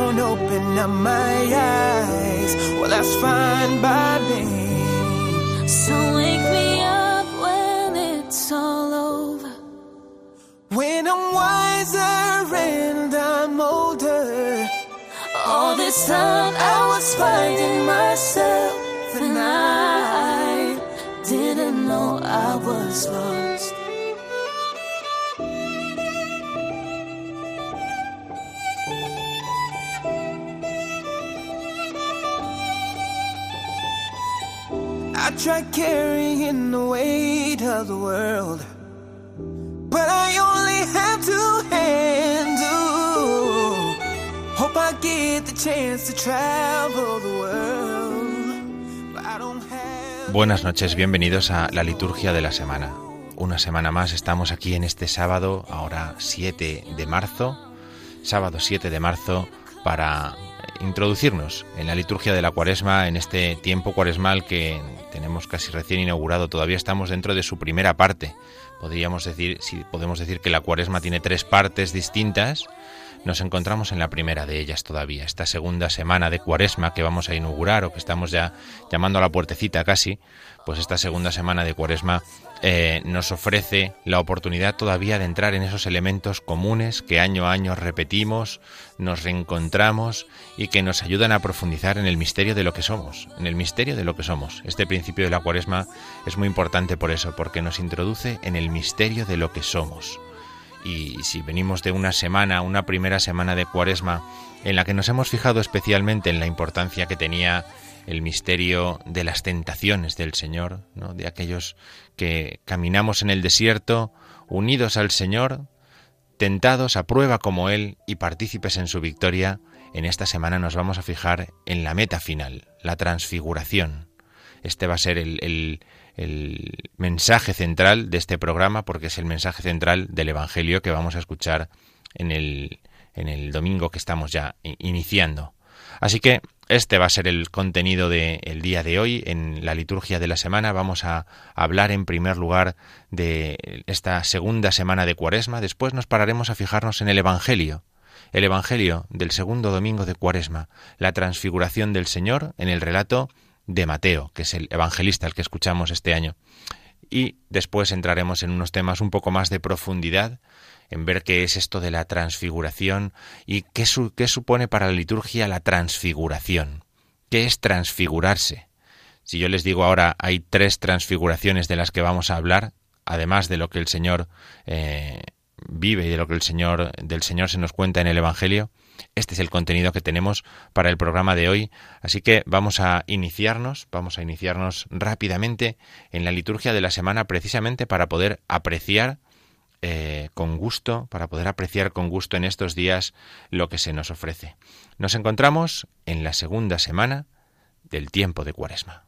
Don't open up my eyes. Well, that's fine by me. So wake me up when it's all over. When I'm wiser and I'm older. All this time I was finding myself, and I didn't know I was lost. I tried carrying the weight of the world, but I only have two hands. Hope I get the chance to travel the world, but I don't have. Buenas noches, bienvenidos a la liturgia de la semana. Una semana más estamos aquí en este sábado, ahora 7 de marzo, sábado 7 de marzo, para introducirnos en la liturgia de la cuaresma, en este tiempo cuaresmal que tenemos casi recién inaugurado. Todavía estamos dentro de su primera parte. Podríamos decir, si podemos decir que la cuaresma tiene tres partes distintas, nos encontramos en la primera de ellas todavía, esta segunda semana de cuaresma que vamos a inaugurar o que estamos ya llamando a la puertecita casi, pues esta segunda semana de cuaresma eh, nos ofrece la oportunidad todavía de entrar en esos elementos comunes que año a año repetimos, nos reencontramos y que nos ayudan a profundizar en el misterio de lo que somos, en el misterio de lo que somos. Este principio de la cuaresma es muy importante por eso, porque nos introduce en el misterio de lo que somos. Y si venimos de una semana, una primera semana de cuaresma, en la que nos hemos fijado especialmente en la importancia que tenía el misterio de las tentaciones del Señor, ¿no? de aquellos que caminamos en el desierto, unidos al Señor, tentados a prueba como Él y partícipes en su victoria, en esta semana nos vamos a fijar en la meta final, la transfiguración. Este va a ser el, el, el mensaje central de este programa porque es el mensaje central del Evangelio que vamos a escuchar en el, en el domingo que estamos ya iniciando. Así que este va a ser el contenido del día de hoy. En la liturgia de la semana vamos a hablar en primer lugar de esta segunda semana de Cuaresma. Después nos pararemos a fijarnos en el Evangelio. El Evangelio del segundo domingo de Cuaresma, la transfiguración del Señor en el relato de Mateo, que es el evangelista el que escuchamos este año. Y después entraremos en unos temas un poco más de profundidad, en ver qué es esto de la transfiguración y qué, qué supone para la liturgia la transfiguración. ¿Qué es transfigurarse? Si yo les digo ahora hay tres transfiguraciones de las que vamos a hablar, además de lo que el Señor eh, vive y de lo que el Señor del Señor se nos cuenta en el Evangelio, este es el contenido que tenemos para el programa de hoy, así que vamos a iniciarnos, vamos a iniciarnos rápidamente en la liturgia de la semana precisamente para poder apreciar eh, con gusto, para poder apreciar con gusto en estos días lo que se nos ofrece. Nos encontramos en la segunda semana del tiempo de Cuaresma.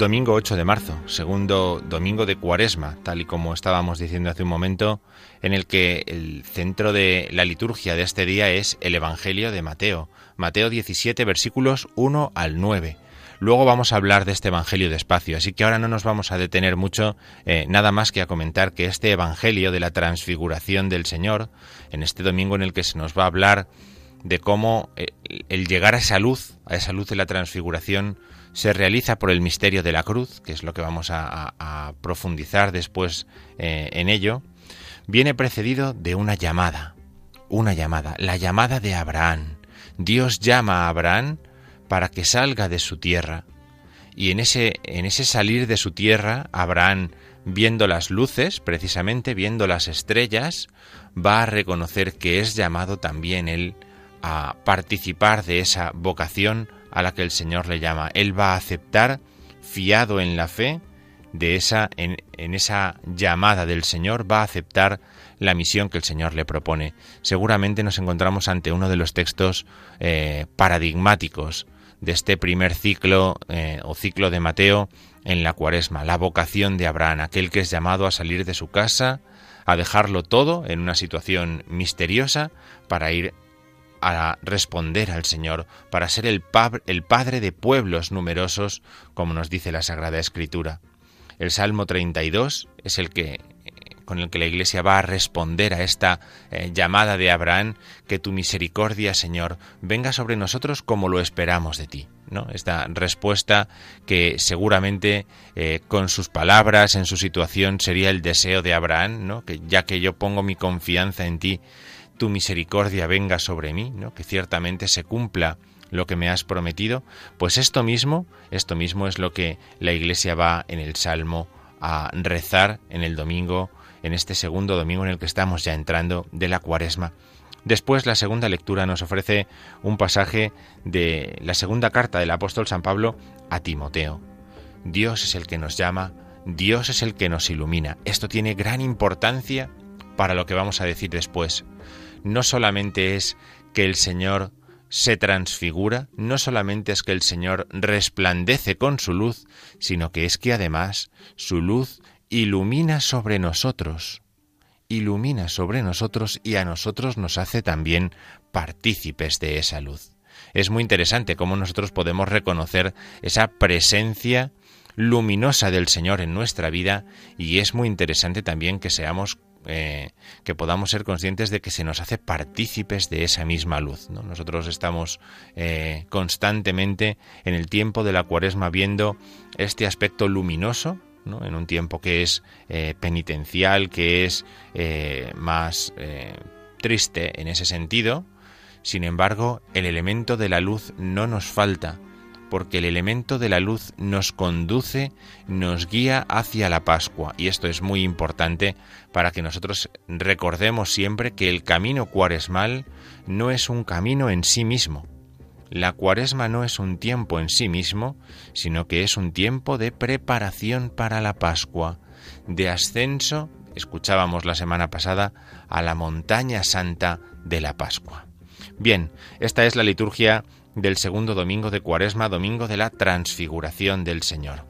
Domingo 8 de marzo, segundo domingo de Cuaresma, tal y como estábamos diciendo hace un momento, en el que el centro de la liturgia de este día es el Evangelio de Mateo, Mateo 17 versículos 1 al 9. Luego vamos a hablar de este Evangelio despacio, así que ahora no nos vamos a detener mucho, eh, nada más que a comentar que este Evangelio de la transfiguración del Señor, en este domingo en el que se nos va a hablar de cómo eh, el llegar a esa luz, a esa luz de la transfiguración, se realiza por el misterio de la cruz, que es lo que vamos a, profundizar después eh, en ello, viene precedido de una llamada, una llamada, la llamada de Abraham. Dios llama a Abraham para que salga de su tierra. Y en ese, en ese salir de su tierra, Abraham, viendo las luces, precisamente viendo las estrellas, va a reconocer que es llamado también él a participar de esa vocación a la que el Señor le llama. Él va a aceptar, fiado en la fe, de esa, en, esa llamada del Señor, va a aceptar la misión que el Señor le propone. Seguramente nos encontramos ante uno de los textos eh, paradigmáticos de este primer ciclo eh, o ciclo de Mateo en la cuaresma, la vocación de Abraham, aquel que es llamado a salir de su casa, a dejarlo todo en una situación misteriosa para ir a responder al Señor, para ser el, el Padre de pueblos numerosos, como nos dice la Sagrada Escritura. El Salmo 32 es el que con el que la Iglesia va a responder a esta eh, llamada de Abraham, que tu misericordia, Señor, venga sobre nosotros como lo esperamos de ti. ¿no? Esta respuesta que seguramente eh, con sus palabras, en su situación, sería el deseo de Abraham, ¿no? que ya que yo pongo mi confianza en ti, tu misericordia venga sobre mí, ¿no? que ciertamente se cumpla lo que me has prometido, pues esto mismo, esto mismo es lo que la Iglesia va en el Salmo a rezar en el domingo, en este segundo domingo en el que estamos ya entrando de la Cuaresma. Después la segunda lectura nos ofrece un pasaje de la segunda carta del apóstol San Pablo a Timoteo. Dios es el que nos llama, Dios es el que nos ilumina. Esto tiene gran importancia para lo que vamos a decir después no solamente es que el Señor se transfigura, no solamente es que el Señor resplandece con su luz, sino que es que además su luz ilumina sobre nosotros, ilumina sobre nosotros y a nosotros nos hace también partícipes de esa luz. Es muy interesante cómo nosotros podemos reconocer esa presencia luminosa del Señor en nuestra vida y es muy interesante también que seamos eh, que podamos ser conscientes de que se nos hace partícipes de esa misma luz. Nosotros estamos eh, constantemente en el tiempo de la cuaresma viendo este aspecto luminoso, en un tiempo que es eh, penitencial, que es más triste en ese sentido. Sin embargo, el elemento de la luz no nos falta porque el elemento de la luz nos conduce, nos guía hacia la Pascua. Y esto es muy importante para que nosotros recordemos siempre que el camino cuaresmal no es un camino en sí mismo. La cuaresma no es un tiempo en sí mismo, sino que es un tiempo de preparación para la Pascua, de ascenso, escuchábamos la semana pasada, a la montaña santa de la Pascua. Bien, esta es la liturgia del segundo domingo de Cuaresma, domingo de la transfiguración del Señor.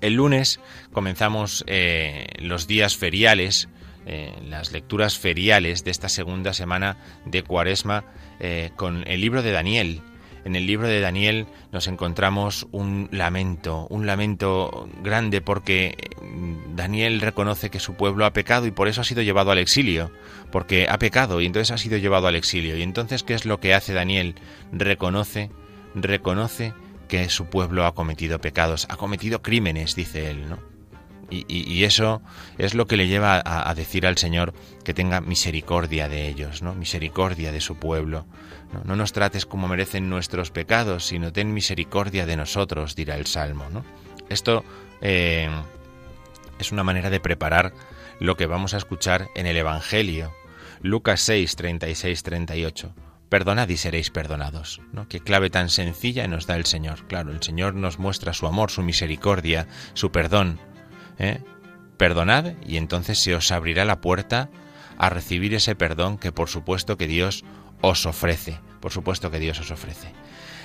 El lunes comenzamos eh, los días feriales, eh, las lecturas feriales de esta segunda semana de Cuaresma eh, con el libro de Daniel, en el libro de Daniel nos encontramos un lamento, un lamento grande porque mm, Daniel reconoce que su pueblo ha pecado y por eso ha sido llevado al exilio, porque ha pecado y entonces ha sido llevado al exilio. Y entonces, ¿qué es lo que hace Daniel? Reconoce, reconoce que su pueblo ha cometido pecados, ha cometido crímenes, dice él, ¿no? Y, eso es lo que le lleva a, decir al Señor que tenga misericordia de ellos, ¿no? Misericordia de su pueblo. No, nos trates como merecen nuestros pecados, sino ten misericordia de nosotros, dirá el Salmo. ¿no? Esto eh, es una manera de preparar lo que vamos a escuchar en el Evangelio. Lucas 6, 36, 38. Perdonad y seréis perdonados. ¿no? Qué clave tan sencilla nos da el Señor. Claro, el Señor nos muestra su amor, su misericordia, su perdón. ¿Eh? Perdonad y entonces se os abrirá la puerta a recibir ese perdón que por supuesto que Dios os ofrece. Por supuesto que Dios os ofrece.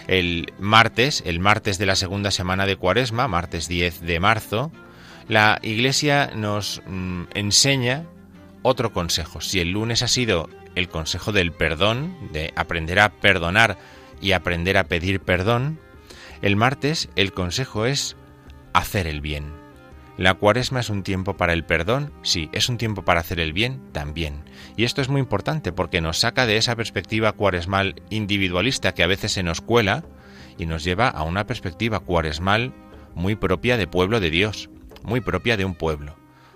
El martes, el martes de la segunda semana de Cuaresma, martes 10 de marzo, la Iglesia nos mm, enseña otro consejo. Si el lunes ha sido el consejo del perdón, de aprender a perdonar y aprender a pedir perdón, el martes el consejo es hacer el bien. La cuaresma es un tiempo para el perdón, sí, es un tiempo para hacer el bien también. Y esto es muy importante porque nos saca de esa perspectiva cuaresmal individualista que a veces se nos cuela y nos lleva a una perspectiva cuaresmal muy propia de pueblo de Dios, muy propia de un pueblo.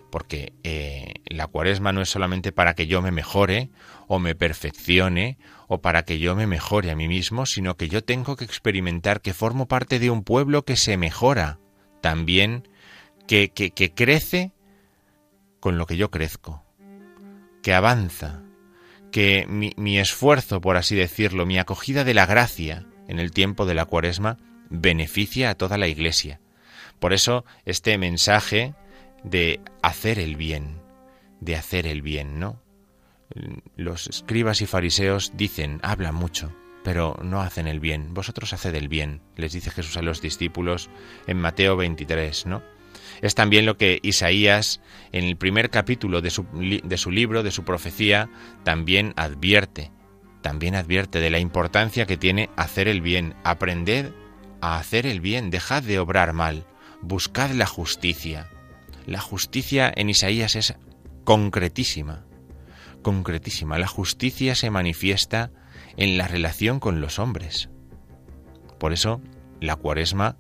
Porque eh, la cuaresma no es solamente para que yo me mejore o me perfeccione o para que yo me mejore a mí mismo, sino que yo tengo que experimentar que formo parte de un pueblo que se mejora también, que, que, crece con lo que yo crezco, que avanza, que mi, mi, esfuerzo, por así decirlo, mi acogida de la gracia en el tiempo de la cuaresma, beneficia a toda la Iglesia. Por eso este mensaje de hacer el bien, de hacer el bien, ¿no? Los escribas y fariseos dicen, hablan mucho, pero no hacen el bien. Vosotros haced el bien, les dice Jesús a los discípulos en Mateo 23, ¿no? Es también lo que Isaías, en el primer capítulo de su, libro, de su profecía, también advierte. También advierte de la importancia que tiene hacer el bien. Aprended a hacer el bien, dejad de obrar mal, buscad la justicia. La justicia en Isaías es concretísima concretísima. La justicia se manifiesta en la relación con los hombres. Por eso, la cuaresma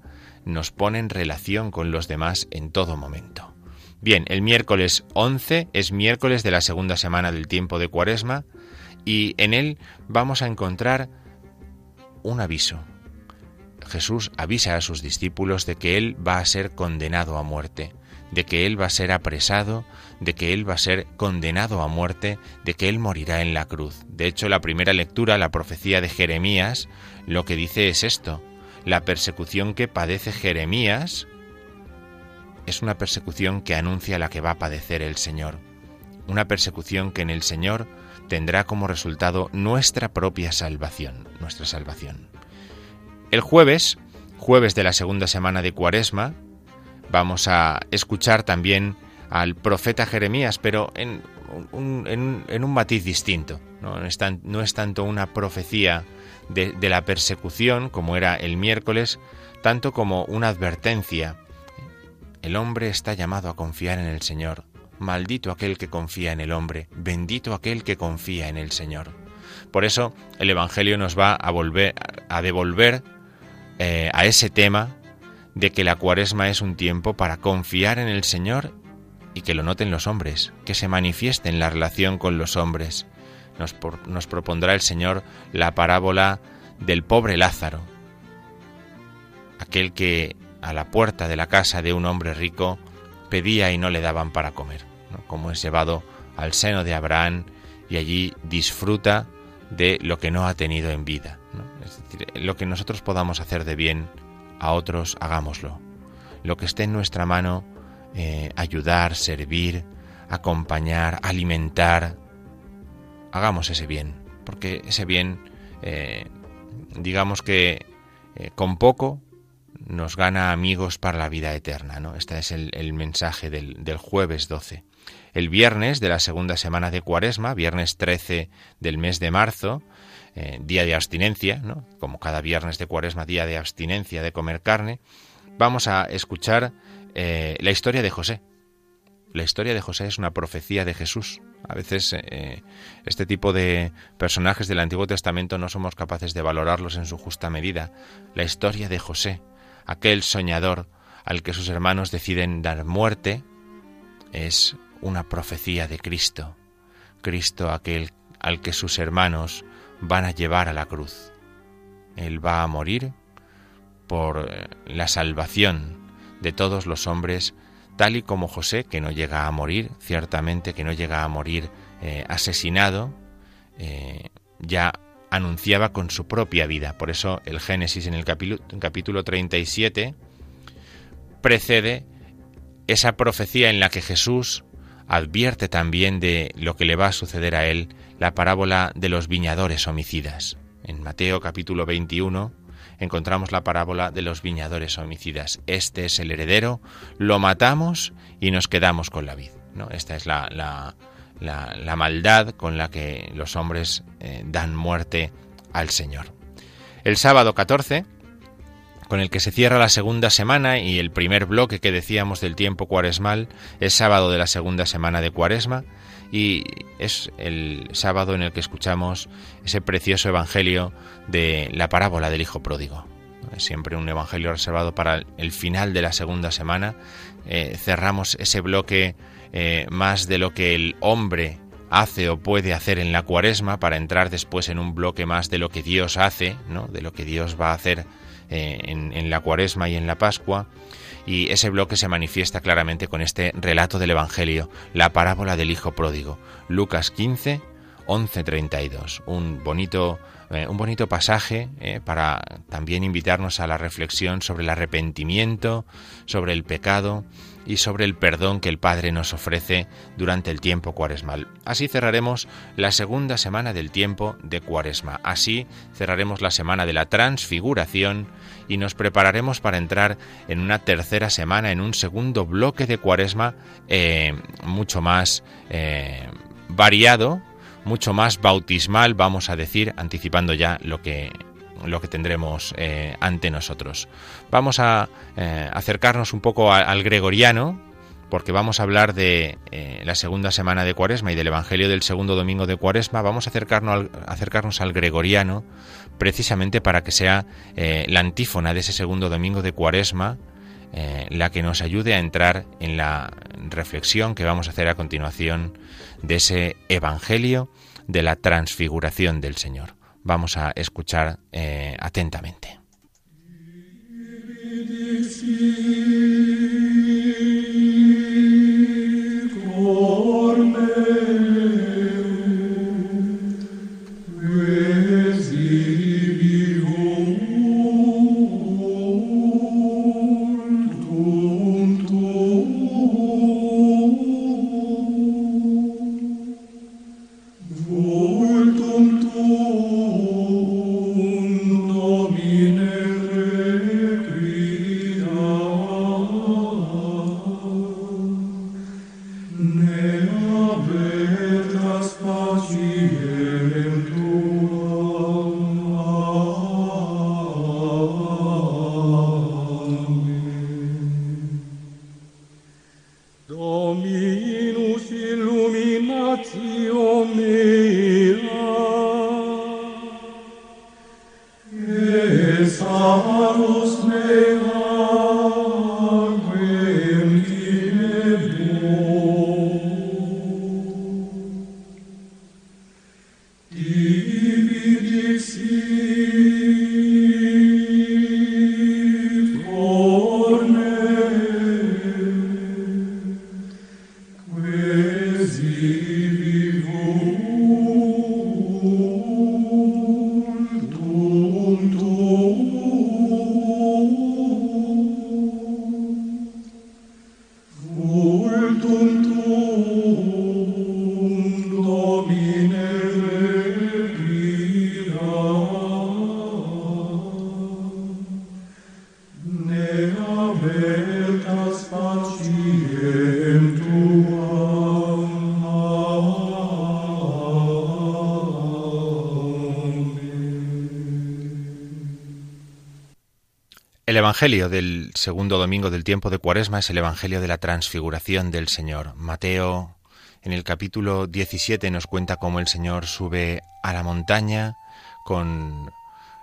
nos pone en relación con los demás en todo momento. Bien, el miércoles 11 es miércoles de la segunda semana del tiempo de cuaresma y en él vamos a encontrar un aviso. Jesús avisa a sus discípulos de que Él va a ser condenado a muerte, de que Él va a ser apresado, de que Él va a ser condenado a muerte, de que Él morirá en la cruz. De hecho, la primera lectura, la profecía de Jeremías, lo que dice es esto. La persecución que padece Jeremías es una persecución que anuncia la que va a padecer el Señor. Una persecución que en el Señor tendrá como resultado nuestra propia salvación, nuestra salvación. El jueves, jueves de la segunda semana de Cuaresma, vamos a escuchar también al profeta Jeremías, pero en un, en, un matiz distinto. ¿no? es, tanto una profecía de, la persecución, como era el miércoles, tanto como una advertencia. El hombre está llamado a confiar en el Señor. Maldito aquel que confía en el hombre, bendito aquel que confía en el Señor. Por eso el Evangelio nos va a volver a devolver eh, a ese tema de que la cuaresma es un tiempo para confiar en el Señor y que lo noten los hombres, que se manifieste en la relación con los hombres. Nos, nos propondrá el Señor la parábola del pobre Lázaro, aquel que a la puerta de la casa de un hombre rico pedía y no le daban para comer, como es llevado al seno de Abraham y allí disfruta de lo que no ha tenido en vida. Es decir, lo que nosotros podamos hacer de bien a otros, hagámoslo. Lo que esté en nuestra mano, eh, ayudar, servir, acompañar, alimentar, hagamos ese bien, porque ese bien, eh, digamos que eh, con poco nos gana amigos para la vida eterna. ¿no? Este es el, mensaje del, jueves 12. El viernes de la segunda semana de Cuaresma, viernes 13 del mes de marzo, eh, día de abstinencia, ¿no? como cada viernes de cuaresma, día de abstinencia de comer carne, vamos a escuchar la historia de José. La historia de José es una profecía de Jesús. A veces eh, este tipo de personajes del Antiguo Testamento no somos capaces de valorarlos en su justa medida. La historia de José, aquel soñador al que sus hermanos deciden dar muerte, es una profecía de Cristo. Cristo aquel al que sus hermanos van a llevar a la cruz. Él va a morir por eh, la salvación de todos los hombres, tal y como José, que no llega a morir, ciertamente que no llega a morir eh, asesinado, eh, ya anunciaba con su propia vida. Por eso el Génesis en el capítulo, capítulo 37 precede esa profecía en la que Jesús advierte también de lo que le va a suceder a él la parábola de los viñadores homicidas. En Mateo capítulo 21, encontramos la parábola de los viñadores homicidas. Este es el heredero, lo matamos y nos quedamos con la vid. ¿no? Esta es la, la, maldad con la que los hombres eh, dan muerte al Señor. El sábado 14, con el que se cierra la segunda semana y el primer bloque que decíamos del tiempo cuaresmal, es sábado de la segunda semana de cuaresma y es el sábado en el que escuchamos ese precioso evangelio de la parábola del Hijo Pródigo. Es siempre un evangelio reservado para el final de la segunda semana. Eh, cerramos ese bloque eh, más de lo que el hombre hace o puede hacer en la cuaresma para entrar después en un bloque más de lo que Dios hace, ¿no? de lo que Dios va a hacer eh, en, en, la cuaresma y en la Pascua. Y ese bloque se manifiesta claramente con este relato del Evangelio, la parábola del Hijo Pródigo, Lucas 15, 11, 32. Un bonito, eh, un bonito pasaje eh, para también invitarnos a la reflexión sobre el arrepentimiento, sobre el pecado y sobre el perdón que el Padre nos ofrece durante el tiempo cuaresmal. Así cerraremos la segunda semana del tiempo de cuaresma. Así cerraremos la semana de la transfiguración y nos prepararemos para entrar en una tercera semana, en un segundo bloque de cuaresma eh, mucho más eh, variado, mucho más bautismal, vamos a decir, anticipando ya lo que lo que tendremos eh, ante nosotros. Vamos a acercarnos un poco al gregoriano, porque vamos a hablar de la segunda semana de Cuaresma y del Evangelio del segundo domingo de Cuaresma. Vamos a acercarnos acercarnos al gregoriano, precisamente para que sea la antífona de ese segundo domingo de Cuaresma. la que nos ayude a entrar en la reflexión que vamos a hacer a continuación de ese Evangelio de la transfiguración del Señor vamos a escuchar eh, atentamente. Evangelio del segundo domingo del tiempo de Cuaresma es el Evangelio de la transfiguración del Señor. Mateo en el capítulo 17 nos cuenta cómo el Señor sube a la montaña con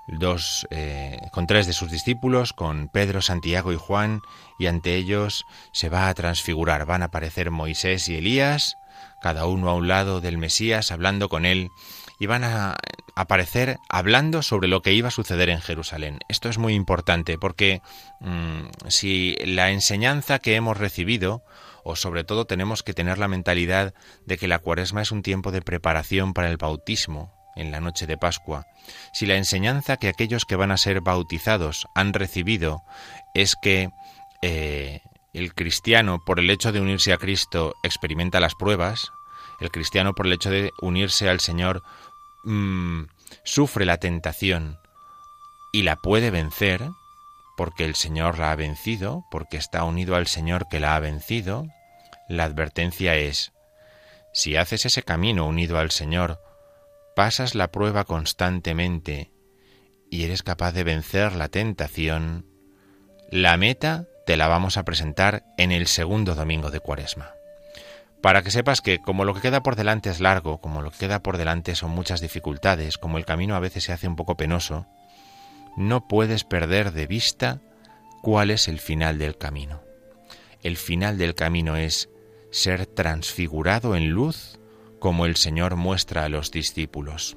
dos, eh, con tres de sus discípulos, con Pedro, Santiago y Juan, y ante ellos se va a transfigurar. Van a aparecer Moisés y Elías, cada uno a un lado del Mesías, hablando con él, y van a aparecer hablando sobre lo que iba a suceder en Jerusalén. Esto es muy importante porque mm, si la enseñanza que hemos recibido, o sobre todo tenemos que tener la mentalidad de que la cuaresma es un tiempo de preparación para el bautismo en la noche de Pascua, si la enseñanza que aquellos que van a ser bautizados han recibido es que eh, el cristiano, por el hecho de unirse a Cristo, experimenta las pruebas, el cristiano, por el hecho de unirse al Señor, Mm, sufre la tentación y la puede vencer, porque el Señor la ha vencido, porque está unido al Señor que la ha vencido, la advertencia es, si haces ese camino unido al Señor, pasas la prueba constantemente y eres capaz de vencer la tentación, la meta te la vamos a presentar en el segundo domingo de Cuaresma. Para que sepas que como lo que queda por delante es largo, como lo que queda por delante son muchas dificultades, como el camino a veces se hace un poco penoso, no puedes perder de vista cuál es el final del camino. El final del camino es ser transfigurado en luz como el Señor muestra a los discípulos.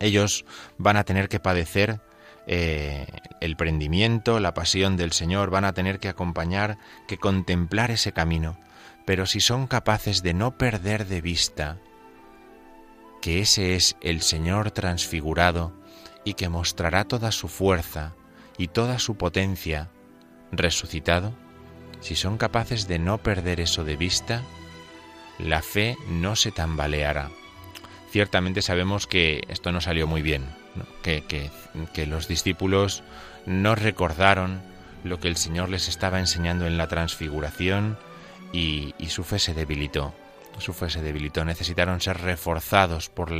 Ellos van a tener que padecer eh, el prendimiento, la pasión del Señor, van a tener que acompañar, que contemplar ese camino, pero si son capaces de no perder de vista que ese es el Señor transfigurado y que mostrará toda su fuerza y toda su potencia resucitado, si son capaces de no perder eso de vista, la fe no se tambaleará. Ciertamente sabemos que esto no salió muy bien, Que, que, los discípulos no recordaron lo que el Señor les estaba enseñando en la transfiguración y, su fe se debilitó. Su fe se debilitó. Necesitaron ser reforzados por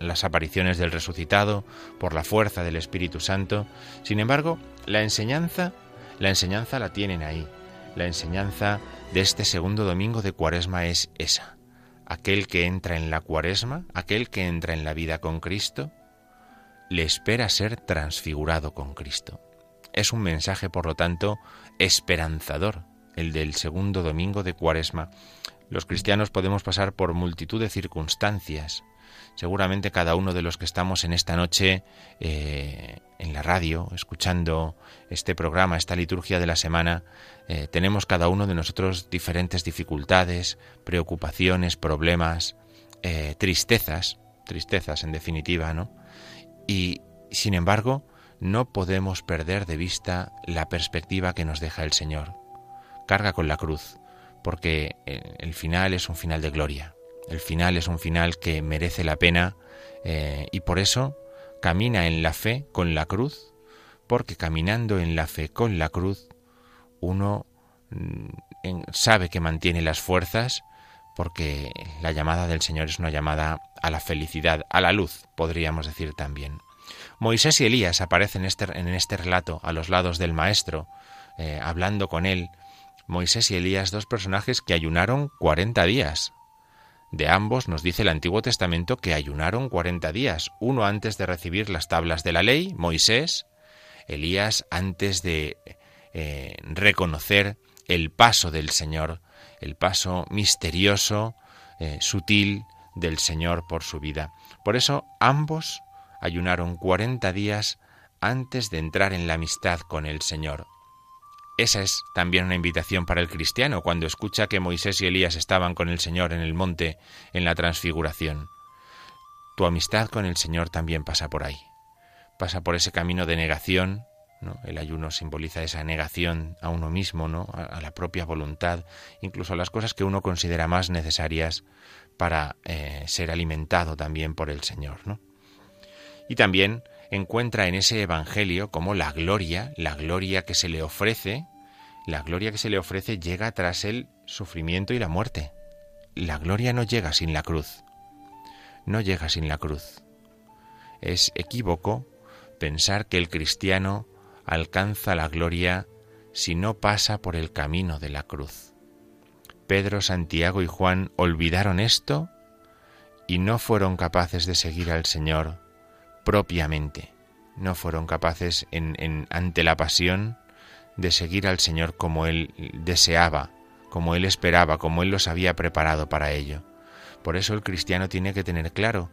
las apariciones del resucitado, por la fuerza del Espíritu Santo. Sin embargo, la enseñanza, la enseñanza la tienen ahí. La enseñanza de este segundo domingo de Cuaresma es esa. Aquel que entra en la Cuaresma, aquel que entra en la vida con Cristo, le espera ser transfigurado con Cristo. Es un mensaje, por lo tanto, esperanzador, el del segundo domingo de Cuaresma. Los cristianos podemos pasar por multitud de circunstancias, Seguramente cada uno de los que estamos en esta noche eh, en la radio, escuchando este programa, esta liturgia de la semana, eh, tenemos cada uno de nosotros diferentes dificultades, preocupaciones, problemas, eh, tristezas, tristezas en definitiva, ¿no? Y sin embargo, no podemos perder de vista la perspectiva que nos deja el Señor. Carga con la cruz, porque el final es un final de gloria. El final es un final que merece la pena eh, y por eso camina en la fe con la cruz, porque caminando en la fe con la cruz uno mm, sabe que mantiene las fuerzas, porque la llamada del Señor es una llamada a la felicidad, a la luz, podríamos decir también. Moisés y Elías aparecen en este, este relato a los lados del Maestro, eh, hablando con él. Moisés y Elías, dos personajes que ayunaron cuarenta días, de ambos nos dice el Antiguo Testamento que ayunaron cuarenta días, uno antes de recibir las tablas de la ley, Moisés, Elías antes de eh, reconocer el paso del Señor, el paso misterioso, eh, sutil del Señor por su vida. Por eso ambos ayunaron cuarenta días antes de entrar en la amistad con el Señor. Esa es también una invitación para el cristiano cuando escucha que Moisés y Elías estaban con el Señor en el monte en la transfiguración. Tu amistad con el Señor también pasa por ahí. Pasa por ese camino de negación, ¿no? El ayuno simboliza esa negación a uno mismo, ¿no? A, la propia voluntad, incluso a las cosas que uno considera más necesarias para eh, ser alimentado también por el Señor, ¿no? Y también encuentra en ese Evangelio como la gloria, la gloria que se le ofrece, la gloria que se le ofrece llega tras el sufrimiento y la muerte. La gloria no llega sin la cruz. No llega sin la cruz. Es equívoco pensar que el cristiano alcanza la gloria si no pasa por el camino de la cruz. Pedro, Santiago y Juan olvidaron esto y no fueron capaces de seguir al Señor propiamente. No fueron capaces en, ante la pasión de seguir al Señor como Él deseaba, como Él esperaba, como Él los había preparado para ello. Por eso el cristiano tiene que tener claro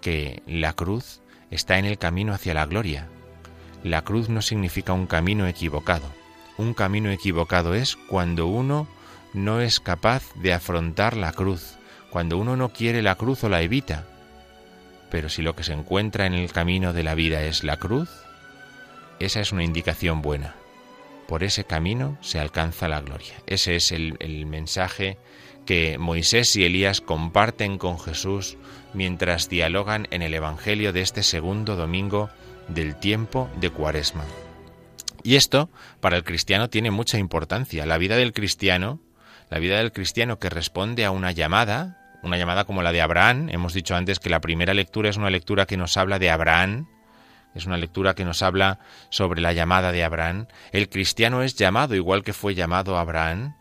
que la cruz está en el camino hacia la gloria. La cruz no significa un camino equivocado. Un camino equivocado es cuando uno no es capaz de afrontar la cruz, cuando uno no quiere la cruz o la evita, pero si lo que se encuentra en el camino de la vida es la cruz, esa es una indicación buena. Por ese camino se alcanza la gloria. Ese es el, mensaje que Moisés y Elías comparten con Jesús mientras dialogan en el Evangelio de este segundo domingo del tiempo de Cuaresma. Y esto para el cristiano tiene mucha importancia. La vida del cristiano, la vida del cristiano que responde a una llamada, una llamada como la de Abraham, hemos dicho antes que la primera lectura es una lectura que nos habla de Abraham, es una lectura que nos habla sobre la llamada de Abraham. El cristiano es llamado, igual que fue llamado Abraham,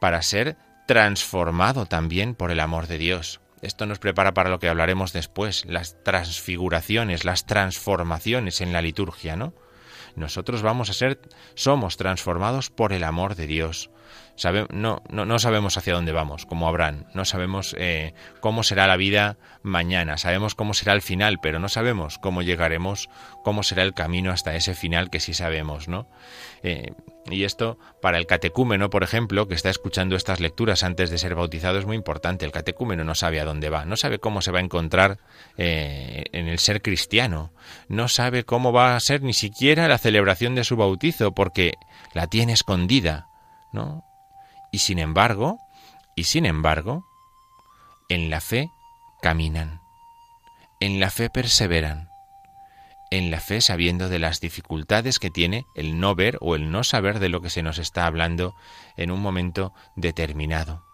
para ser transformado también por el amor de Dios. Esto nos prepara para lo que hablaremos después, las transfiguraciones, las transformaciones en la liturgia, ¿no? Nosotros vamos a ser, somos transformados por el amor de Dios no, no, sabemos hacia dónde vamos, como Abraham. No sabemos eh, cómo será la vida mañana. Sabemos cómo será el final, pero no sabemos cómo llegaremos, cómo será el camino hasta ese final que sí sabemos, ¿no? Eh, y esto, para el catecúmeno, por ejemplo, que está escuchando estas lecturas antes de ser bautizado, es muy importante. El catecúmeno no sabe a dónde va, no sabe cómo se va a encontrar eh, en el ser cristiano, no sabe cómo va a ser ni siquiera la celebración de su bautizo, porque la tiene escondida, ¿no? Y sin embargo, y sin embargo, en la fe caminan, en la fe perseveran, en la fe sabiendo de las dificultades que tiene el no ver o el no saber de lo que se nos está hablando en un momento determinado.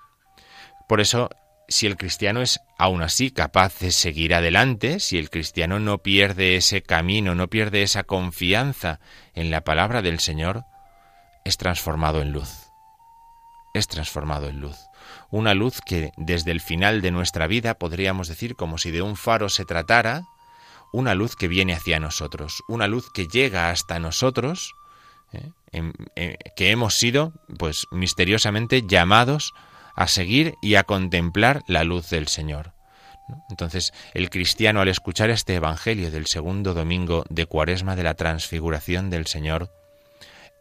Por eso, si el cristiano es aún así capaz de seguir adelante, si el cristiano no pierde ese camino, no pierde esa confianza en la palabra del Señor, es transformado en luz es transformado en luz. Una luz que desde el final de nuestra vida podríamos decir como si de un faro se tratara, una luz que viene hacia nosotros, una luz que llega hasta nosotros, ¿eh? que hemos sido, pues misteriosamente llamados a seguir y a contemplar la luz del Señor. Entonces, el cristiano al escuchar este Evangelio del segundo domingo de Cuaresma de la Transfiguración del Señor,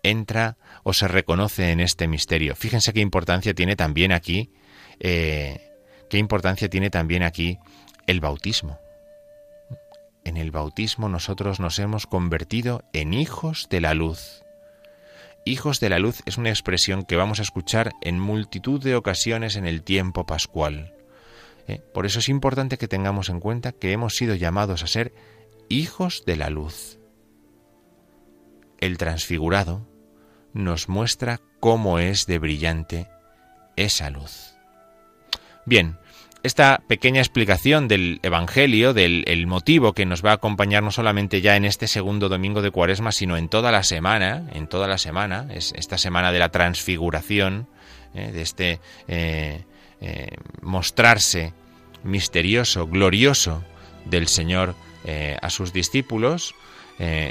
entra o se reconoce en este misterio. Fíjense qué importancia tiene también aquí, eh, qué importancia tiene también aquí el bautismo. En el bautismo nosotros nos hemos convertido en hijos de la luz. Hijos de la luz es una expresión que vamos a escuchar en multitud de ocasiones en el tiempo pascual. Eh, por eso es importante que tengamos en cuenta que hemos sido llamados a ser hijos de la luz. El transfigurado, nos muestra cómo es de brillante esa luz. Bien, esta pequeña explicación del Evangelio, del motivo que nos va a acompañar no solamente ya en este segundo domingo de Cuaresma, sino en toda la semana, en toda la semana, es esta semana de la transfiguración, eh, de este eh, eh, mostrarse misterioso, glorioso del Señor a sus discípulos,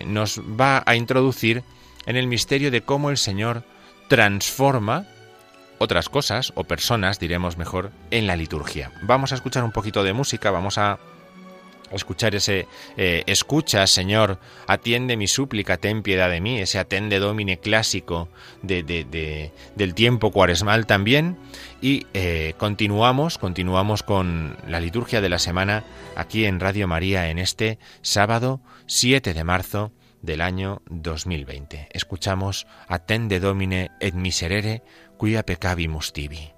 nos va a introducir en el misterio de cómo el Señor transforma otras cosas o personas, diremos mejor, en la liturgia. Vamos a escuchar un poquito de música, vamos a escuchar ese eh, escucha, Señor, atiende mi súplica, ten piedad de mí, ese atende domine clásico de, del tiempo cuaresmal también. Y eh, continuamos, continuamos con la liturgia de la semana aquí en Radio María en este sábado 7 de marzo del año 2020. Escuchamos Attende Domine et miserere quia peccavimus tibi.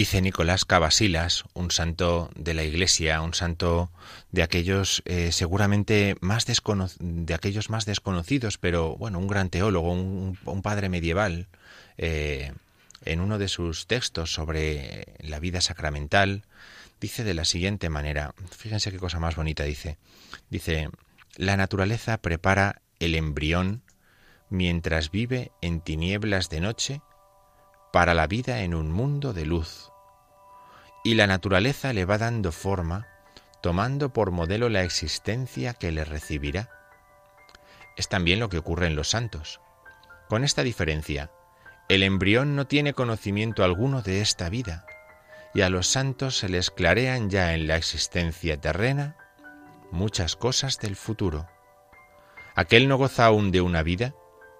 Dice Nicolás Cavasilas, un santo de la Iglesia, un santo de aquellos eh, seguramente más de aquellos más desconocidos, pero bueno, un gran teólogo, un, padre medieval, eh, en uno de sus textos sobre la vida sacramental, dice de la siguiente manera, fíjense qué cosa más bonita dice, dice, la naturaleza prepara el embrión mientras vive en tinieblas de noche para la vida en un mundo de luz. Y la naturaleza le va dando forma, tomando por modelo la existencia que le recibirá. Es también lo que ocurre en los santos. Con esta diferencia, el embrión no tiene conocimiento alguno de esta vida, y a los santos se les clarean ya en la existencia terrena muchas cosas del futuro. Aquel no goza aún de una vida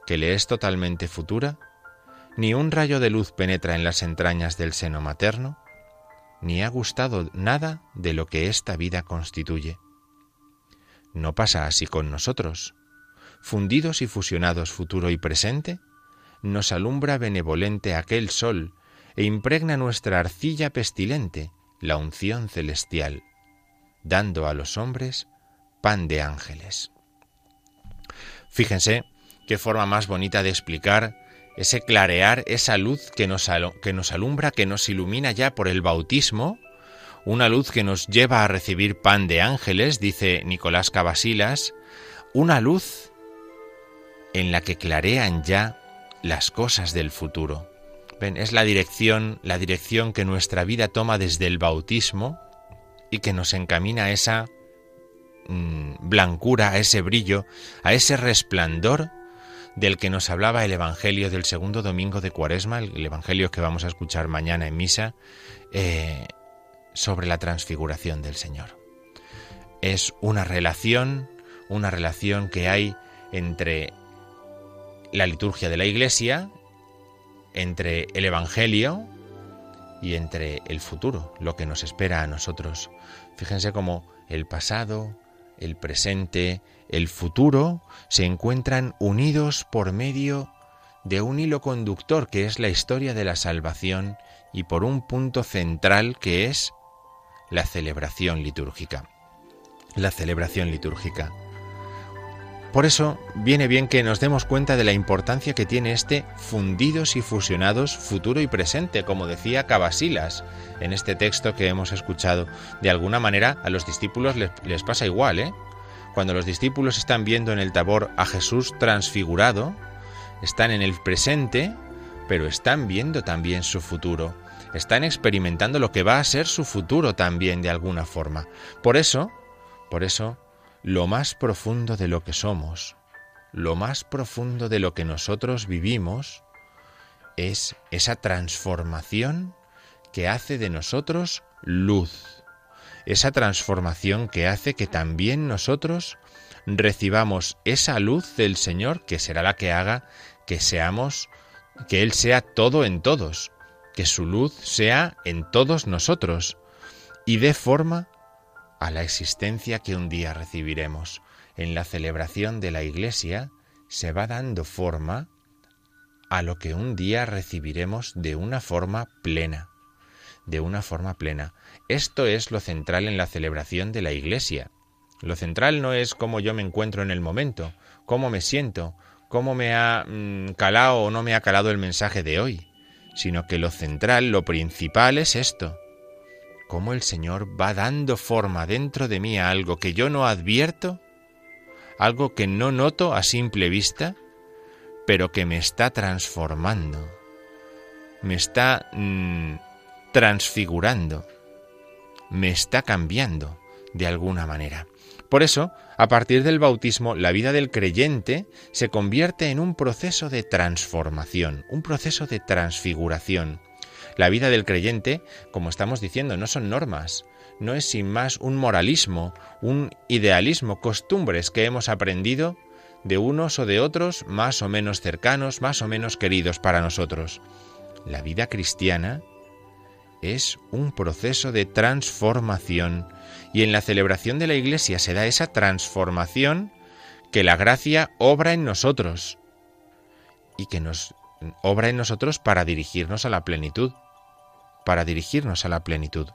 que le es totalmente futura, ni un rayo de luz penetra en las entrañas del seno materno, ni ha gustado nada de lo que esta vida constituye. No pasa así con nosotros. Fundidos y fusionados futuro y presente, nos alumbra benevolente aquel sol e impregna nuestra arcilla pestilente la unción celestial, dando a los hombres pan de ángeles. Fíjense qué forma más bonita de explicar ese clarear, esa luz que nos, que nos alumbra, que nos ilumina ya por el bautismo, una luz que nos lleva a recibir pan de ángeles, dice Nicolás Cavasilas, una luz en la que clarean ya las cosas del futuro. Ven, es la dirección, la dirección que nuestra vida toma desde el bautismo y que nos encamina a esa mm, blancura, a ese brillo, a ese resplandor del que nos hablaba el Evangelio del segundo domingo de Cuaresma, el Evangelio que vamos a escuchar mañana en misa, eh, sobre la transfiguración del Señor. Es una relación, una relación que hay entre la liturgia de la Iglesia, entre el Evangelio y entre el futuro, lo que nos espera a nosotros. Fíjense cómo el pasado, el presente, el futuro se encuentran unidos por medio de un hilo conductor que es la historia de la salvación y por un punto central que es la celebración litúrgica. La celebración litúrgica. Por eso viene bien que nos demos cuenta de la importancia que tiene este fundidos y fusionados futuro y presente, como decía Cabasilas en este texto que hemos escuchado. De alguna manera a los discípulos les, les pasa igual, ¿eh? Cuando los discípulos están viendo en el tabor a Jesús transfigurado, están en el presente, pero están viendo también su futuro. Están experimentando lo que va a ser su futuro también de alguna forma. Por eso, por eso, lo más profundo de lo que somos, lo más profundo de lo que nosotros vivimos, es esa transformación que hace de nosotros luz, esa transformación que hace que también nosotros recibamos esa luz del Señor que será la que haga que seamos, que Él sea todo en todos, que su luz sea en todos nosotros y dé forma a la existencia que un día recibiremos. En la celebración de la Iglesia se va dando forma a lo que un día recibiremos de una forma plena, de una forma plena. Esto es lo central en la celebración de la Iglesia. Lo central no es cómo yo me encuentro en el momento, cómo me siento, cómo me ha mm, calado o no me ha calado el mensaje de hoy, sino que lo central, lo principal es esto, cómo el Señor va dando forma dentro de mí a algo que yo no advierto, algo que no noto a simple vista, pero que me está transformando, me está mm, transfigurando, me está cambiando de alguna manera. Por eso, a partir del bautismo, la vida del creyente se convierte en un proceso de transformación, un proceso de transfiguración. La vida del creyente, como estamos diciendo, no son normas, no es sin más un moralismo, un idealismo, costumbres que hemos aprendido de unos o de otros más o menos cercanos, más o menos queridos para nosotros. La vida cristiana es un proceso de transformación y en la celebración de la Iglesia se da esa transformación que la gracia obra en nosotros y que nos obra en nosotros para dirigirnos a la plenitud, para dirigirnos a la plenitud.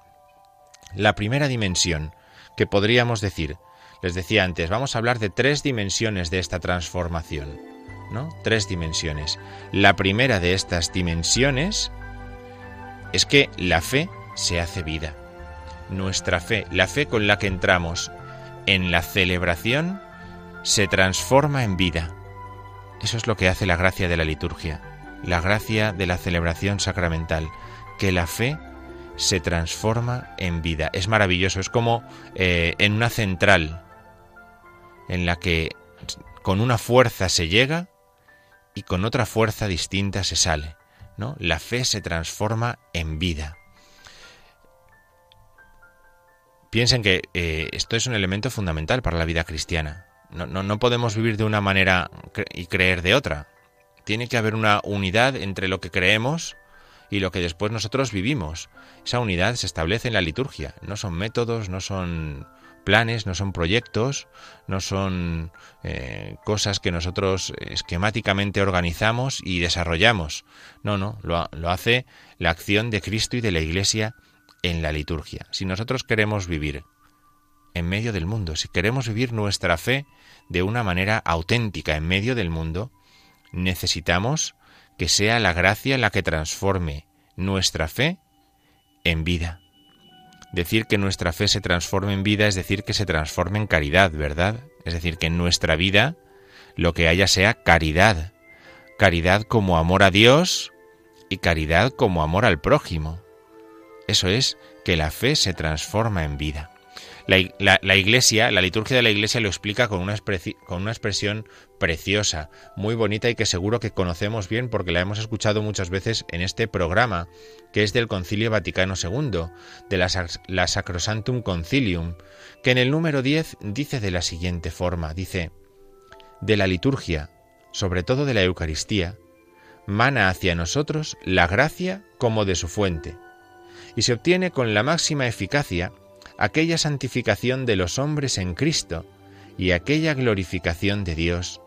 La primera dimensión que podríamos decir, les decía antes, vamos a hablar de tres dimensiones de esta transformación, ¿no? Tres dimensiones. La primera de estas dimensiones es que la fe se hace vida. Nuestra fe, la fe con la que entramos en la celebración, se transforma en vida. Eso es lo que hace la gracia de la liturgia, la gracia de la celebración sacramental, que la fe se transforma en vida. Es maravilloso, es como eh, en una central en la que con una fuerza se llega y con otra fuerza distinta se sale. ¿No? La fe se transforma en vida. Piensen que eh, esto es un elemento fundamental para la vida cristiana. No, no, podemos vivir de una manera y creer de otra. Tiene que haber una unidad entre lo que creemos y lo que después nosotros vivimos. Esa unidad se establece en la liturgia. No son métodos, no son planes, no son proyectos, no son eh, cosas que nosotros esquemáticamente organizamos y desarrollamos. No, no, lo, lo hace la acción de Cristo y de la Iglesia en la liturgia. Si nosotros queremos vivir en medio del mundo, si queremos vivir nuestra fe de una manera auténtica en medio del mundo, necesitamos que sea la gracia la que transforme nuestra fe en vida. Decir que nuestra fe se transforme en vida es decir que se transforme en caridad, ¿verdad? Es decir, que en nuestra vida lo que haya sea caridad. Caridad como amor a Dios y caridad como amor al prójimo. Eso es que la fe se transforma en vida. La, iglesia, la liturgia de la iglesia lo explica con una, expresión preciosa, muy bonita y que seguro que conocemos bien porque la hemos escuchado muchas veces en este programa, que es del Concilio Vaticano II, de la, la Sacrosantum Concilium, que en el número 10 dice de la siguiente forma, dice, de la liturgia, sobre todo de la Eucaristía, mana hacia nosotros la gracia como de su fuente, y se obtiene con la máxima eficacia aquella santificación de los hombres en Cristo y aquella glorificación de Dios,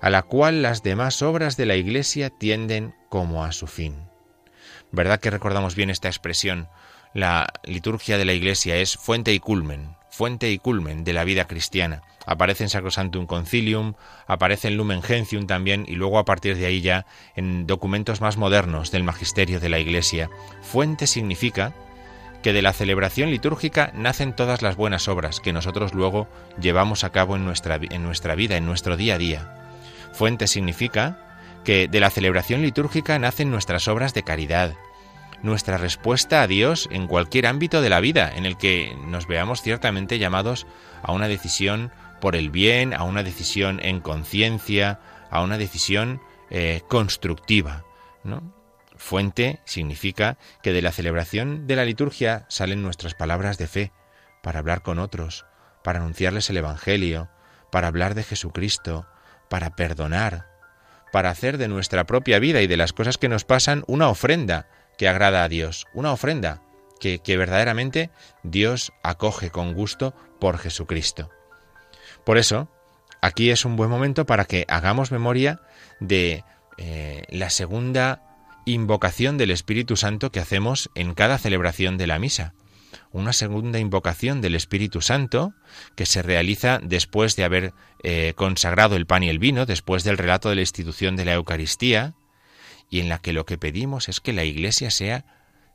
a la cual las demás obras de la Iglesia tienden como a su fin. ¿Verdad que recordamos bien esta expresión? La liturgia de la Iglesia es fuente y culmen, fuente y culmen de la vida cristiana. Aparece en Sacrosantum Concilium, aparece en Lumen Gentium también, y luego a partir de ahí ya en documentos más modernos del magisterio de la Iglesia. Fuente significa que de la celebración litúrgica nacen todas las buenas obras que nosotros luego llevamos a cabo en nuestra, en nuestra vida, en nuestro día a día. Fuente significa que de la celebración litúrgica nacen nuestras obras de caridad, nuestra respuesta a Dios en cualquier ámbito de la vida en el que nos veamos ciertamente llamados a una decisión por el bien, a una decisión en conciencia, a una decisión eh, constructiva. ¿no? Fuente significa que de la celebración de la liturgia salen nuestras palabras de fe para hablar con otros, para anunciarles el Evangelio, para hablar de Jesucristo, para perdonar, para hacer de nuestra propia vida y de las cosas que nos pasan una ofrenda que agrada a Dios, una ofrenda que, verdaderamente Dios acoge con gusto por Jesucristo. Por eso, aquí es un buen momento para que hagamos memoria de eh, la segunda invocación del Espíritu Santo que hacemos en cada celebración de la misa. Una segunda invocación del Espíritu Santo que se realiza después de haber eh, consagrado el pan y el vino, después del relato de la institución de la Eucaristía, y en la que lo que pedimos es que la Iglesia sea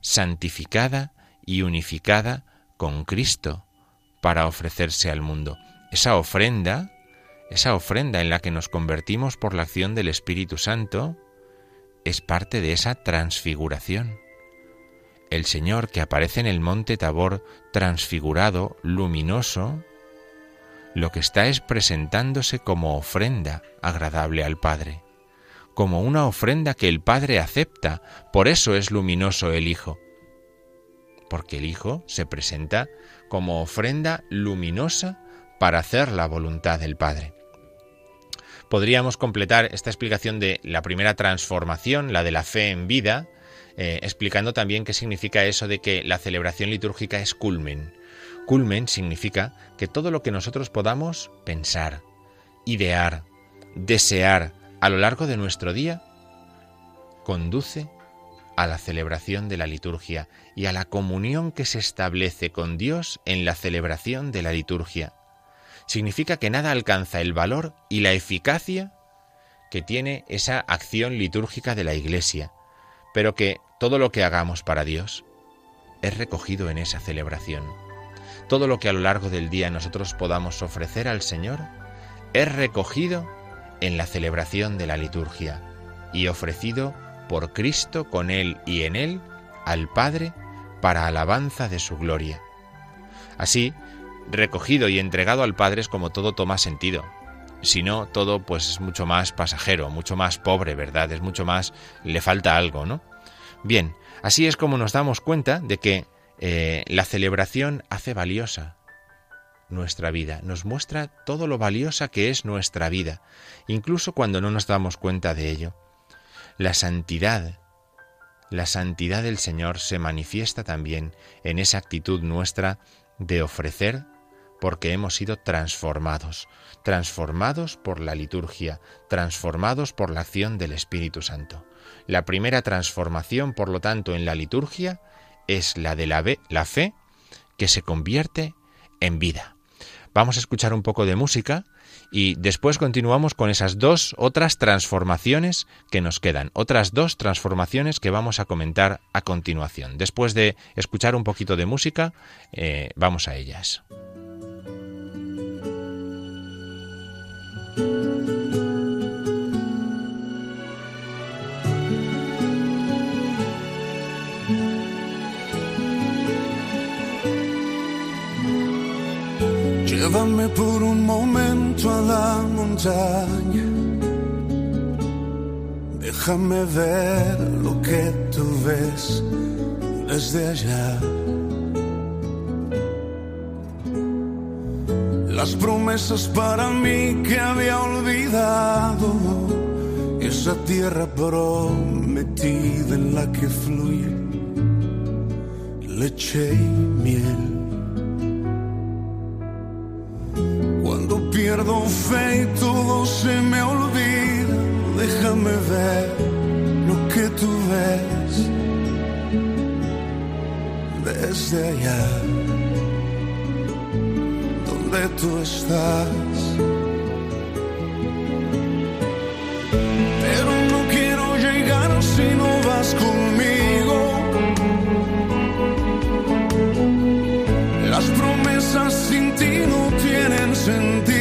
santificada y unificada con Cristo para ofrecerse al mundo. Esa ofrenda, esa ofrenda en la que nos convertimos por la acción del Espíritu Santo, es parte de esa transfiguración. El Señor que aparece en el monte Tabor transfigurado, luminoso, lo que está es presentándose como ofrenda agradable al Padre, como una ofrenda que el Padre acepta, por eso es luminoso el Hijo, porque el Hijo se presenta como ofrenda luminosa para hacer la voluntad del Padre podríamos completar esta explicación de la primera transformación, la de la fe en vida, eh, explicando también qué significa eso de que la celebración litúrgica es culmen. Culmen significa que todo lo que nosotros podamos pensar, idear, desear a lo largo de nuestro día, conduce a la celebración de la liturgia y a la comunión que se establece con Dios en la celebración de la liturgia. Significa que nada alcanza el valor y la eficacia que tiene esa acción litúrgica de la Iglesia, pero que todo lo que hagamos para Dios es recogido en esa celebración. Todo lo que a lo largo del día nosotros podamos ofrecer al Señor es recogido en la celebración de la liturgia y ofrecido por Cristo con Él y en Él al Padre para alabanza de su gloria. Así, recogido y entregado al Padre es como todo toma sentido. Si no, todo pues es mucho más pasajero, mucho más pobre, ¿verdad? Es mucho más... le falta algo, ¿no? Bien, así es como nos damos cuenta de que eh, la celebración hace valiosa nuestra vida, nos muestra todo lo valiosa que es nuestra vida, incluso cuando no nos damos cuenta de ello. La santidad, la santidad del Señor se manifiesta también en esa actitud nuestra de ofrecer porque hemos sido transformados, transformados por la liturgia, transformados por la acción del Espíritu Santo. La primera transformación, por lo tanto, en la liturgia es la de la, la fe que se convierte en vida. Vamos a escuchar un poco de música y después continuamos con esas dos otras transformaciones que nos quedan, otras dos transformaciones que vamos a comentar a continuación. Después de escuchar un poquito de música, eh, vamos a ellas. Llévame por un momento a la montaña. Déjame ver lo que tú ves desde allá. Las promesas para mí que había olvidado. Esa tierra prometida en la que fluye leche y miel. Pierdo fe y todo se me olvida. Déjame ver lo que tú ves desde allá, donde tú estás. Pero no quiero llegar si no vas conmigo. Las promesas sin ti no tienen sentido.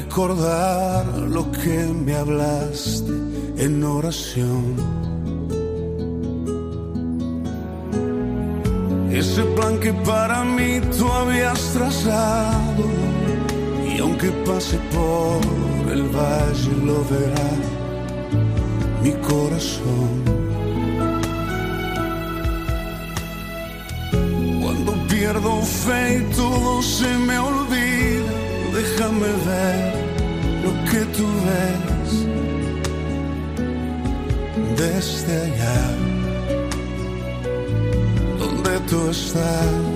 Recordar lo que me hablaste en oración. Ese plan que para mí tú habías trazado y aunque pase por el valle lo verá mi corazón. Cuando pierdo fe y todo se me olvida déjame ver lo que tú ves desde allá, donde tú estás.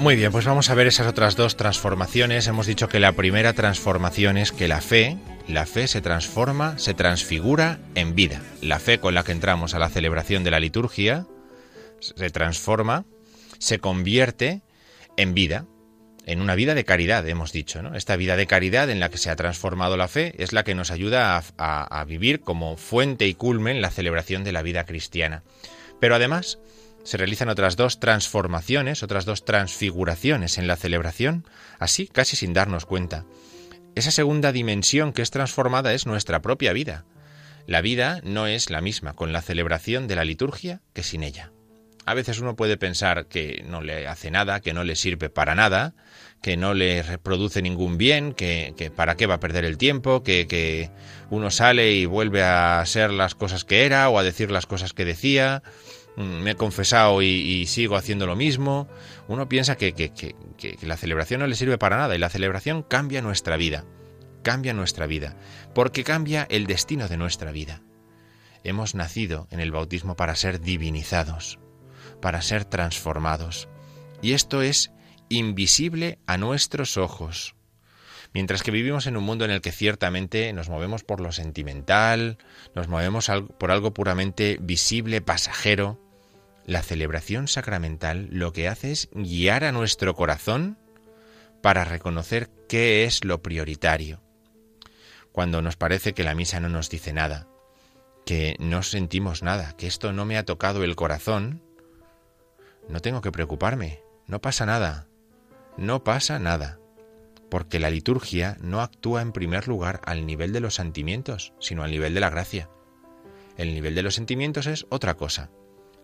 Muy bien, pues vamos a ver esas otras dos transformaciones. Hemos dicho que la primera transformación es que la fe, la fe se transforma, se transfigura en vida. La fe con la que entramos a la celebración de la liturgia se transforma se convierte en vida. en una vida de caridad, hemos dicho. ¿no? Esta vida de caridad en la que se ha transformado la fe es la que nos ayuda a, vivir como fuente y culmen la celebración de la vida cristiana. Pero además se realizan otras dos transformaciones, otras dos transfiguraciones en la celebración, así casi sin darnos cuenta. Esa segunda dimensión que es transformada es nuestra propia vida. La vida no es la misma con la celebración de la liturgia que sin ella. A veces uno puede pensar que no le hace nada, que no le sirve para nada, que no le reproduce ningún bien, que, para qué va a perder el tiempo, que, que, uno sale y vuelve a ser las cosas que era o a decir las cosas que decía, me he confesado y, sigo haciendo lo mismo. Uno piensa que, que la celebración no le sirve para nada y la celebración cambia nuestra vida, cambia nuestra vida, porque cambia el destino de nuestra vida. Hemos nacido en el bautismo para ser divinizados para ser transformados. Y esto es invisible a nuestros ojos. Mientras que vivimos en un mundo en el que ciertamente nos movemos por lo sentimental, nos movemos por algo puramente visible, pasajero, la celebración sacramental lo que hace es guiar a nuestro corazón para reconocer qué es lo prioritario. Cuando nos parece que la misa no nos dice nada, que no sentimos nada, que esto no me ha tocado el corazón, no tengo que preocuparme, no pasa nada, no pasa nada, porque la liturgia no actúa en primer lugar al nivel de los sentimientos, sino al nivel de la gracia. El nivel de los sentimientos es otra cosa.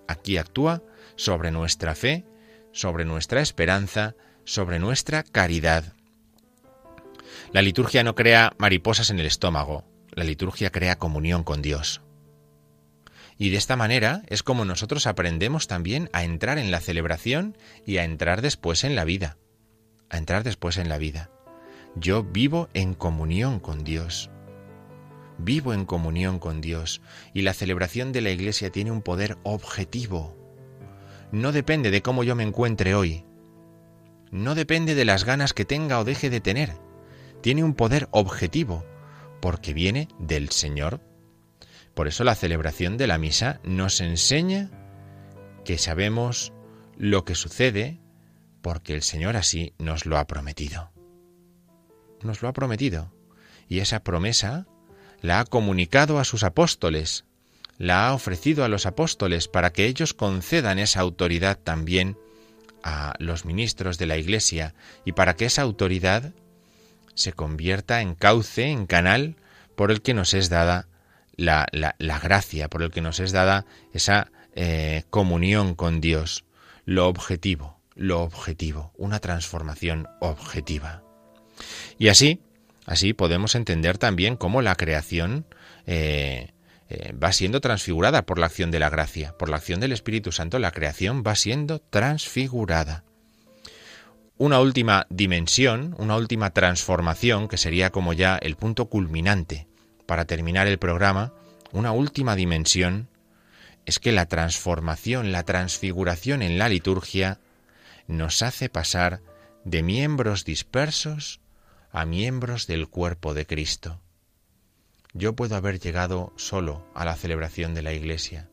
Aquí actúa sobre nuestra fe, sobre nuestra esperanza, sobre nuestra caridad. La liturgia no crea mariposas en el estómago, la liturgia crea comunión con Dios. Y de esta manera es como nosotros aprendemos también a entrar en la celebración y a entrar después en la vida. A entrar después en la vida. Yo vivo en comunión con Dios. Vivo en comunión con Dios y la celebración de la Iglesia tiene un poder objetivo. No depende de cómo yo me encuentre hoy. No depende de las ganas que tenga o deje de tener. Tiene un poder objetivo porque viene del Señor por eso la celebración de la misa nos enseña que sabemos lo que sucede porque el Señor así nos lo ha prometido. Nos lo ha prometido. Y esa promesa la ha comunicado a sus apóstoles, la ha ofrecido a los apóstoles para que ellos concedan esa autoridad también a los ministros de la Iglesia y para que esa autoridad se convierta en cauce, en canal por el que nos es dada la, la, gracia por el que nos es dada esa eh, comunión con Dios, lo objetivo, lo objetivo, una transformación objetiva. Y así, así podemos entender también cómo la creación eh, eh, va siendo transfigurada por la acción de la gracia, por la acción del Espíritu Santo, la creación va siendo transfigurada. Una última dimensión, una última transformación, que sería como ya el punto culminante para terminar el programa, una última dimensión es que la transformación, la transfiguración en la liturgia nos hace pasar de miembros dispersos a miembros del cuerpo de Cristo. Yo puedo haber llegado solo a la celebración de la Iglesia,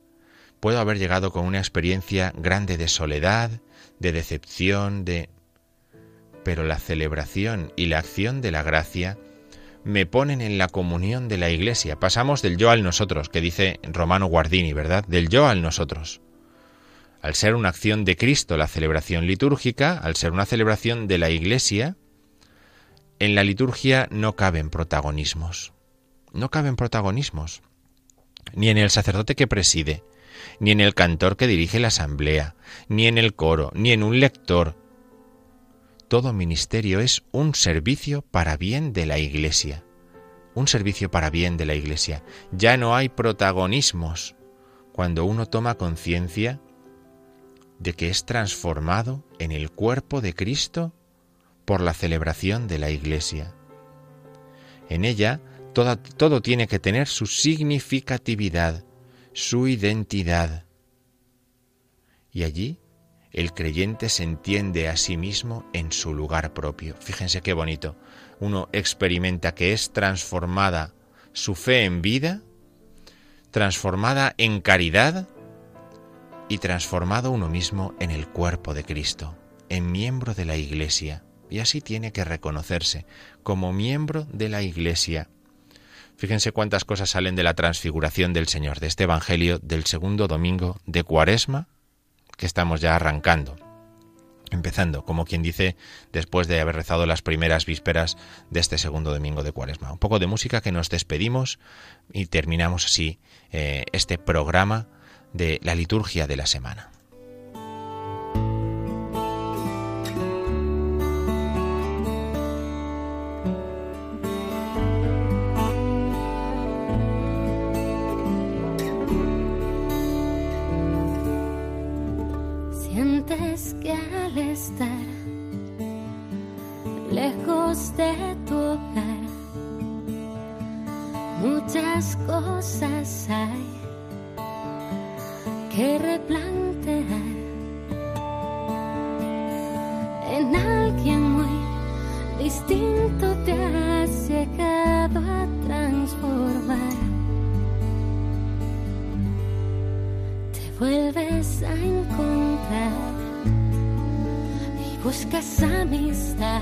puedo haber llegado con una experiencia grande de soledad, de decepción, de... Pero la celebración y la acción de la gracia me ponen en la comunión de la Iglesia. Pasamos del yo al nosotros, que dice Romano Guardini, ¿verdad? Del yo al nosotros. Al ser una acción de Cristo la celebración litúrgica, al ser una celebración de la Iglesia, en la liturgia no caben protagonismos. No caben protagonismos. Ni en el sacerdote que preside, ni en el cantor que dirige la asamblea, ni en el coro, ni en un lector, todo ministerio es un servicio para bien de la Iglesia. Un servicio para bien de la Iglesia. Ya no hay protagonismos cuando uno toma conciencia de que es transformado en el cuerpo de Cristo por la celebración de la Iglesia. En ella todo, tiene que tener su significatividad, su identidad. Y allí el creyente se entiende a sí mismo en su lugar propio. Fíjense qué bonito. Uno experimenta que es transformada su fe en vida, transformada en caridad y transformado uno mismo en el cuerpo de Cristo, en miembro de la Iglesia. Y así tiene que reconocerse como miembro de la Iglesia. Fíjense cuántas cosas salen de la transfiguración del Señor, de este Evangelio del segundo domingo de Cuaresma que estamos ya arrancando empezando, como quien dice, después de haber rezado las primeras vísperas de este segundo domingo de Cuaresma. Un poco de música que nos despedimos y terminamos así eh, este programa de la liturgia de la semana. de tu hogar. Muchas cosas hay que replantear en alguien muy distinto te has llegado a transformar. Te vuelves a encontrar y buscas amistad.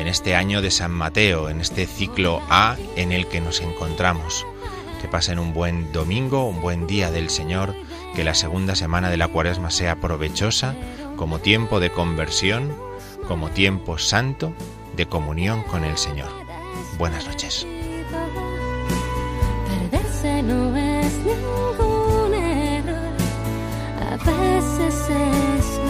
en este año de San Mateo, en este ciclo A en el que nos encontramos. Que pasen un buen domingo, un buen día del Señor, que la segunda semana de la Cuaresma sea provechosa como tiempo de conversión, como tiempo santo de comunión con el Señor. Buenas noches. veces es